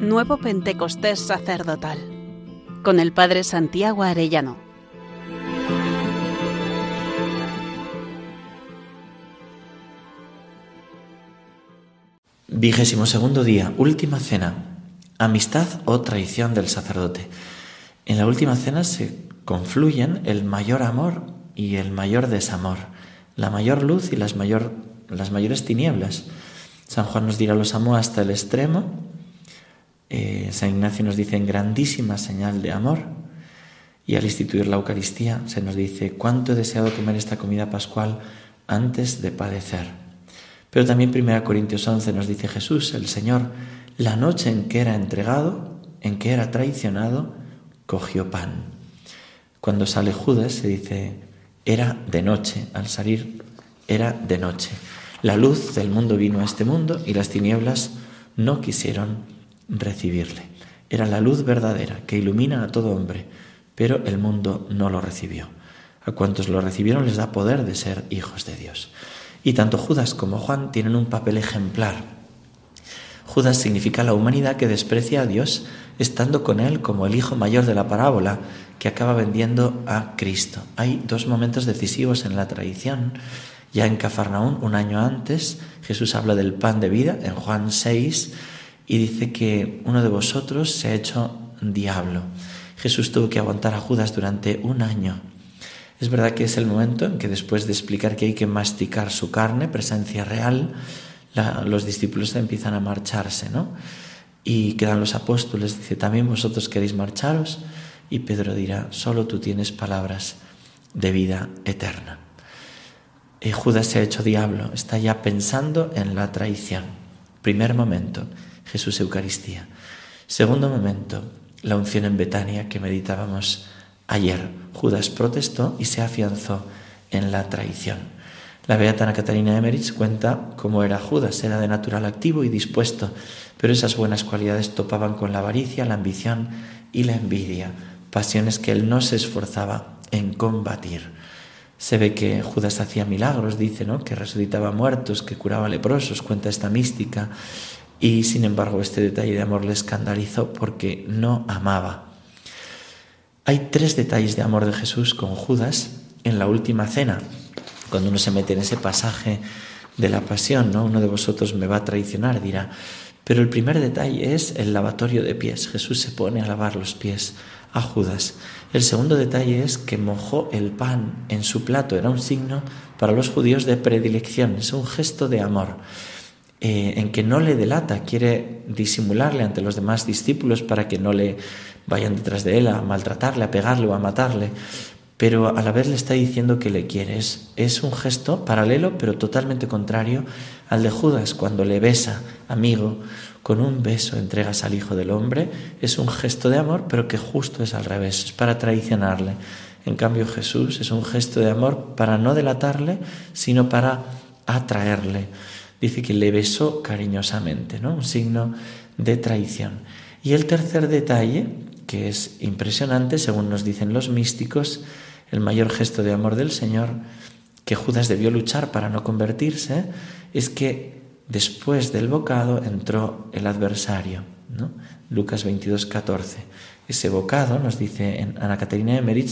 Nuevo Pentecostés Sacerdotal, con el Padre Santiago Arellano. Vigésimo segundo día, última cena. Amistad o traición del sacerdote. En la última cena se confluyen el mayor amor y el mayor desamor, la mayor luz y las, mayor, las mayores tinieblas. San Juan nos dirá los amó hasta el extremo. Eh, San Ignacio nos dice en grandísima señal de amor. Y al instituir la Eucaristía se nos dice cuánto he deseado comer esta comida pascual antes de padecer. Pero también 1 Corintios 11 nos dice Jesús, el Señor, la noche en que era entregado, en que era traicionado, cogió pan. Cuando sale Judas se dice, era de noche, al salir era de noche. La luz del mundo vino a este mundo y las tinieblas no quisieron recibirle. Era la luz verdadera que ilumina a todo hombre, pero el mundo no lo recibió. A cuantos lo recibieron les da poder de ser hijos de Dios. Y tanto Judas como Juan tienen un papel ejemplar. Judas significa la humanidad que desprecia a Dios estando con él como el hijo mayor de la parábola que acaba vendiendo a Cristo. Hay dos momentos decisivos en la tradición ya en Cafarnaún, un año antes, Jesús habla del pan de vida en Juan 6 y dice que uno de vosotros se ha hecho diablo. Jesús tuvo que aguantar a Judas durante un año. Es verdad que es el momento en que después de explicar que hay que masticar su carne, presencia real, los discípulos empiezan a marcharse, ¿no? Y quedan los apóstoles, dice, ¿también vosotros queréis marcharos? Y Pedro dirá, solo tú tienes palabras de vida eterna. Eh, Judas se ha hecho diablo, está ya pensando en la traición. Primer momento, Jesús Eucaristía. Segundo momento, la unción en Betania que meditábamos ayer. Judas protestó y se afianzó en la traición. La beata Ana Catarina Emmerich cuenta cómo era Judas, era de natural activo y dispuesto, pero esas buenas cualidades topaban con la avaricia, la ambición y la envidia, pasiones que él no se esforzaba en combatir. Se ve que Judas hacía milagros, dice, ¿no? Que resucitaba muertos, que curaba leprosos, cuenta esta mística. Y sin embargo, este detalle de amor le escandalizó porque no amaba. Hay tres detalles de amor de Jesús con Judas en la última cena. Cuando uno se mete en ese pasaje de la pasión, ¿no? Uno de vosotros me va a traicionar, dirá. Pero el primer detalle es el lavatorio de pies. Jesús se pone a lavar los pies a Judas. El segundo detalle es que mojó el pan en su plato. Era un signo para los judíos de predilección, es un gesto de amor. Eh, en que no le delata, quiere disimularle ante los demás discípulos para que no le vayan detrás de él a maltratarle, a pegarle o a matarle, pero a la vez le está diciendo que le quiere. es un gesto paralelo, pero totalmente contrario al de Judas cuando le besa, amigo, con un beso entregas al Hijo del Hombre, es un gesto de amor, pero que justo es al revés, es para traicionarle. En cambio Jesús es un gesto de amor para no delatarle, sino para atraerle. Dice que le besó cariñosamente, ¿no? Un signo de traición. Y el tercer detalle, que es impresionante, según nos dicen los místicos, el mayor gesto de amor del Señor, que Judas debió luchar para no convertirse, es que Después del bocado entró el adversario. ¿no? Lucas 22, 14. Ese bocado, nos dice Ana Caterina de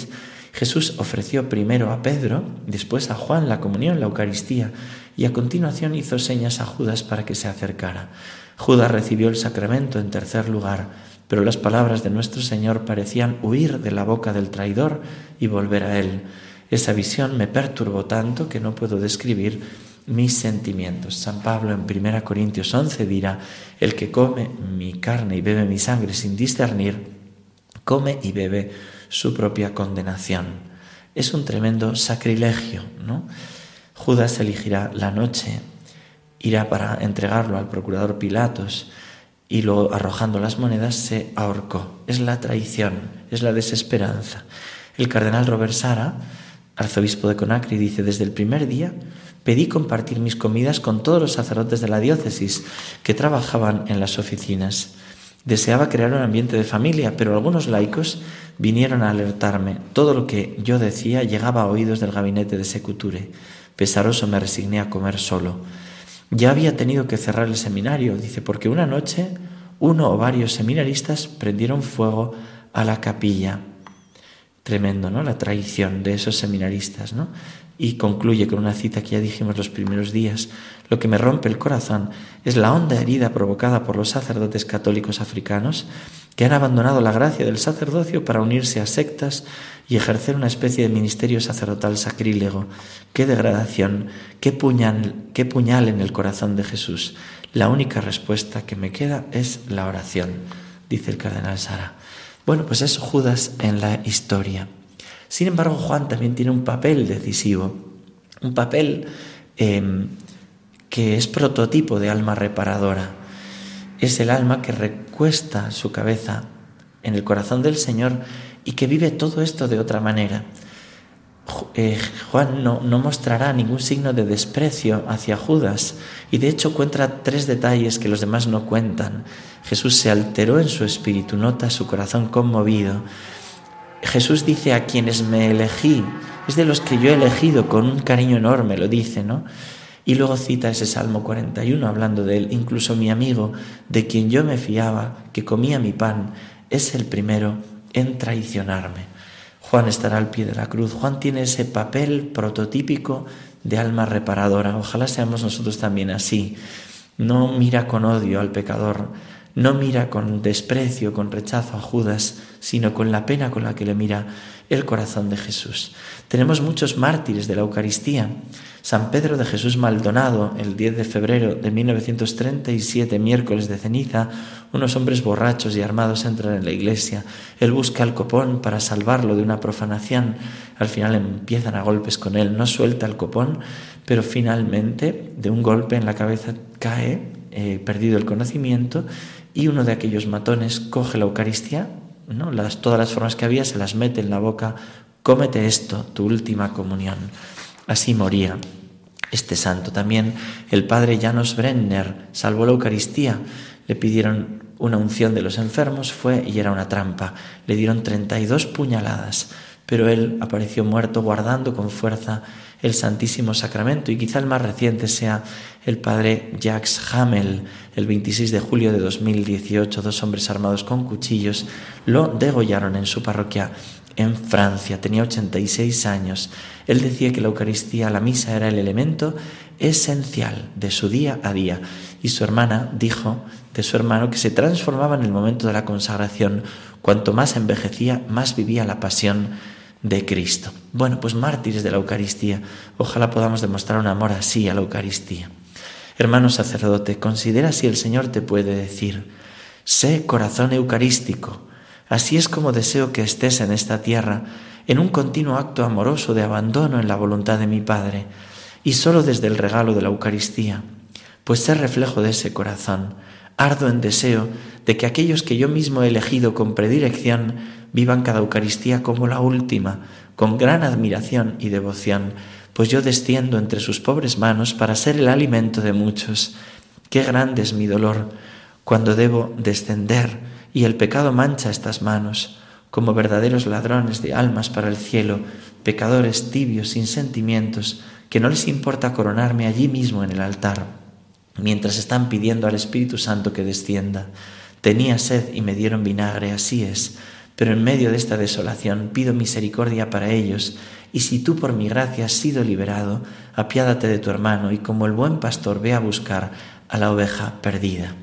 Jesús ofreció primero a Pedro, después a Juan la comunión, la Eucaristía, y a continuación hizo señas a Judas para que se acercara. Judas recibió el sacramento en tercer lugar, pero las palabras de nuestro Señor parecían huir de la boca del traidor y volver a él. Esa visión me perturbó tanto que no puedo describir mis sentimientos. San Pablo en 1 Corintios 11 dirá, el que come mi carne y bebe mi sangre sin discernir, come y bebe su propia condenación. Es un tremendo sacrilegio, ¿no? Judas elegirá la noche, irá para entregarlo al procurador Pilatos y luego arrojando las monedas se ahorcó. Es la traición, es la desesperanza. El cardenal Robert Sara, arzobispo de Conacri, dice, desde el primer día pedí compartir mis comidas con todos los sacerdotes de la diócesis que trabajaban en las oficinas. Deseaba crear un ambiente de familia, pero algunos laicos vinieron a alertarme. Todo lo que yo decía llegaba a oídos del gabinete de Secuture. Pesaroso me resigné a comer solo. Ya había tenido que cerrar el seminario, dice, porque una noche uno o varios seminaristas prendieron fuego a la capilla. Tremendo, ¿no? La traición de esos seminaristas, ¿no? Y concluye con una cita que ya dijimos los primeros días. Lo que me rompe el corazón es la honda herida provocada por los sacerdotes católicos africanos que han abandonado la gracia del sacerdocio para unirse a sectas y ejercer una especie de ministerio sacerdotal sacrílego. Qué degradación, qué puñal, qué puñal en el corazón de Jesús. La única respuesta que me queda es la oración, dice el cardenal Sara. Bueno, pues es Judas en la historia. Sin embargo, Juan también tiene un papel decisivo, un papel em, que es prototipo de alma reparadora. Es el alma que recuesta su cabeza en el corazón del Señor y que vive todo esto de otra manera. Eh, Juan no, no, mostrará ningún signo de desprecio hacia Judas y de hecho cuenta tres detalles que los demás no cuentan. Jesús se alteró en su espíritu, nota su corazón conmovido. Jesús dice a quienes me elegí, es de los que yo he elegido con un cariño enorme, lo dice, ¿no? Y luego cita ese Salmo 41 hablando de él, incluso mi amigo, de quien yo me fiaba, que comía mi pan, es el primero en traicionarme. Juan estará al pie de la cruz. Juan tiene ese papel prototípico de alma reparadora. Ojalá seamos nosotros también así. No mira con odio al pecador, no mira con desprecio, con rechazo a Judas, sino con la pena con la que le mira el corazón de Jesús. Tenemos muchos mártires de la Eucaristía. San Pedro de Jesús Maldonado, el 10 de febrero de 1937, miércoles de ceniza, unos hombres borrachos y armados entran en la iglesia. Él busca al copón para salvarlo de una profanación. Al final empiezan a golpes con él. No suelta el copón, pero finalmente de un golpe en la cabeza cae, eh, perdido el conocimiento, y uno de aquellos matones coge la Eucaristía, ¿no? las, todas las formas que había, se las mete en la boca, cómete esto, tu última comunión. Así moría este santo. También el padre Janos Brenner salvó la Eucaristía. Le pidieron una unción de los enfermos, fue y era una trampa. Le dieron 32 puñaladas, pero él apareció muerto guardando con fuerza el Santísimo Sacramento y quizá el más reciente sea el padre Jacques Hamel, el 26 de julio de 2018, dos hombres armados con cuchillos lo degollaron en su parroquia en Francia, tenía 86 años. Él decía que la Eucaristía, la misa, era el elemento esencial de su día a día. Y su hermana dijo de su hermano que se transformaba en el momento de la consagración. Cuanto más envejecía, más vivía la pasión de Cristo. Bueno, pues mártires de la Eucaristía, ojalá podamos demostrar un amor así a la Eucaristía. Hermano sacerdote, considera si el Señor te puede decir, sé corazón eucarístico, así es como deseo que estés en esta tierra, en un continuo acto amoroso de abandono en la voluntad de mi Padre, y solo desde el regalo de la Eucaristía, pues sé reflejo de ese corazón, ardo en deseo de que aquellos que yo mismo he elegido con predilección vivan cada Eucaristía como la última, con gran admiración y devoción, pues yo desciendo entre sus pobres manos para ser el alimento de muchos. Qué grande es mi dolor cuando debo descender y el pecado mancha estas manos, como verdaderos ladrones de almas para el cielo, pecadores tibios, sin sentimientos, que no les importa coronarme allí mismo en el altar, mientras están pidiendo al Espíritu Santo que descienda. Tenía sed y me dieron vinagre, así es, pero en medio de esta desolación pido misericordia para ellos, y si tú por mi gracia has sido liberado, apiádate de tu hermano, y como el buen pastor ve a buscar a la oveja perdida.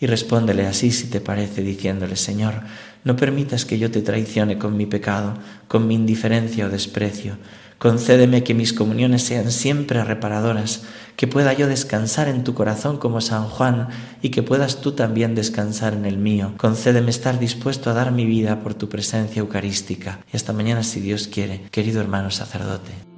Y respóndele así si te parece, diciéndole, Señor, no permitas que yo te traicione con mi pecado, con mi indiferencia o desprecio. Concédeme que mis comuniones sean siempre reparadoras, que pueda yo descansar en tu corazón como San Juan y que puedas tú también descansar en el mío. Concédeme estar dispuesto a dar mi vida por tu presencia eucarística. Y hasta mañana si Dios quiere, querido hermano sacerdote.